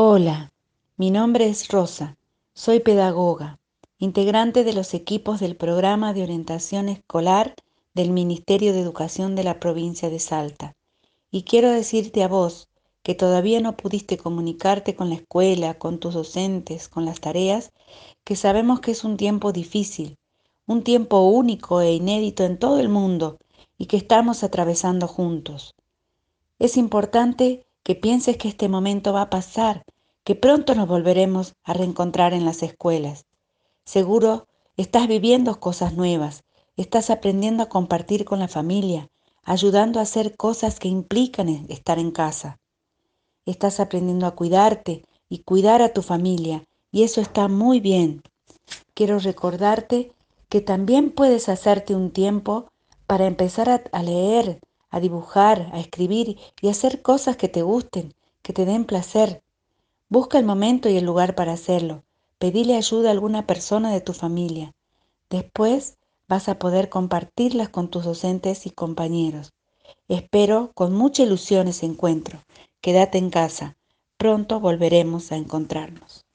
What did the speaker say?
Hola, mi nombre es Rosa, soy pedagoga, integrante de los equipos del programa de orientación escolar del Ministerio de Educación de la provincia de Salta. Y quiero decirte a vos que todavía no pudiste comunicarte con la escuela, con tus docentes, con las tareas, que sabemos que es un tiempo difícil, un tiempo único e inédito en todo el mundo y que estamos atravesando juntos. Es importante que pienses que este momento va a pasar, que pronto nos volveremos a reencontrar en las escuelas. Seguro estás viviendo cosas nuevas, estás aprendiendo a compartir con la familia, ayudando a hacer cosas que implican estar en casa. Estás aprendiendo a cuidarte y cuidar a tu familia, y eso está muy bien. Quiero recordarte que también puedes hacerte un tiempo para empezar a, a leer, a dibujar, a escribir y hacer cosas que te gusten, que te den placer. Busca el momento y el lugar para hacerlo. Pedile ayuda a alguna persona de tu familia. Después vas a poder compartirlas con tus docentes y compañeros. Espero con mucha ilusión ese encuentro. Quédate en casa. Pronto volveremos a encontrarnos.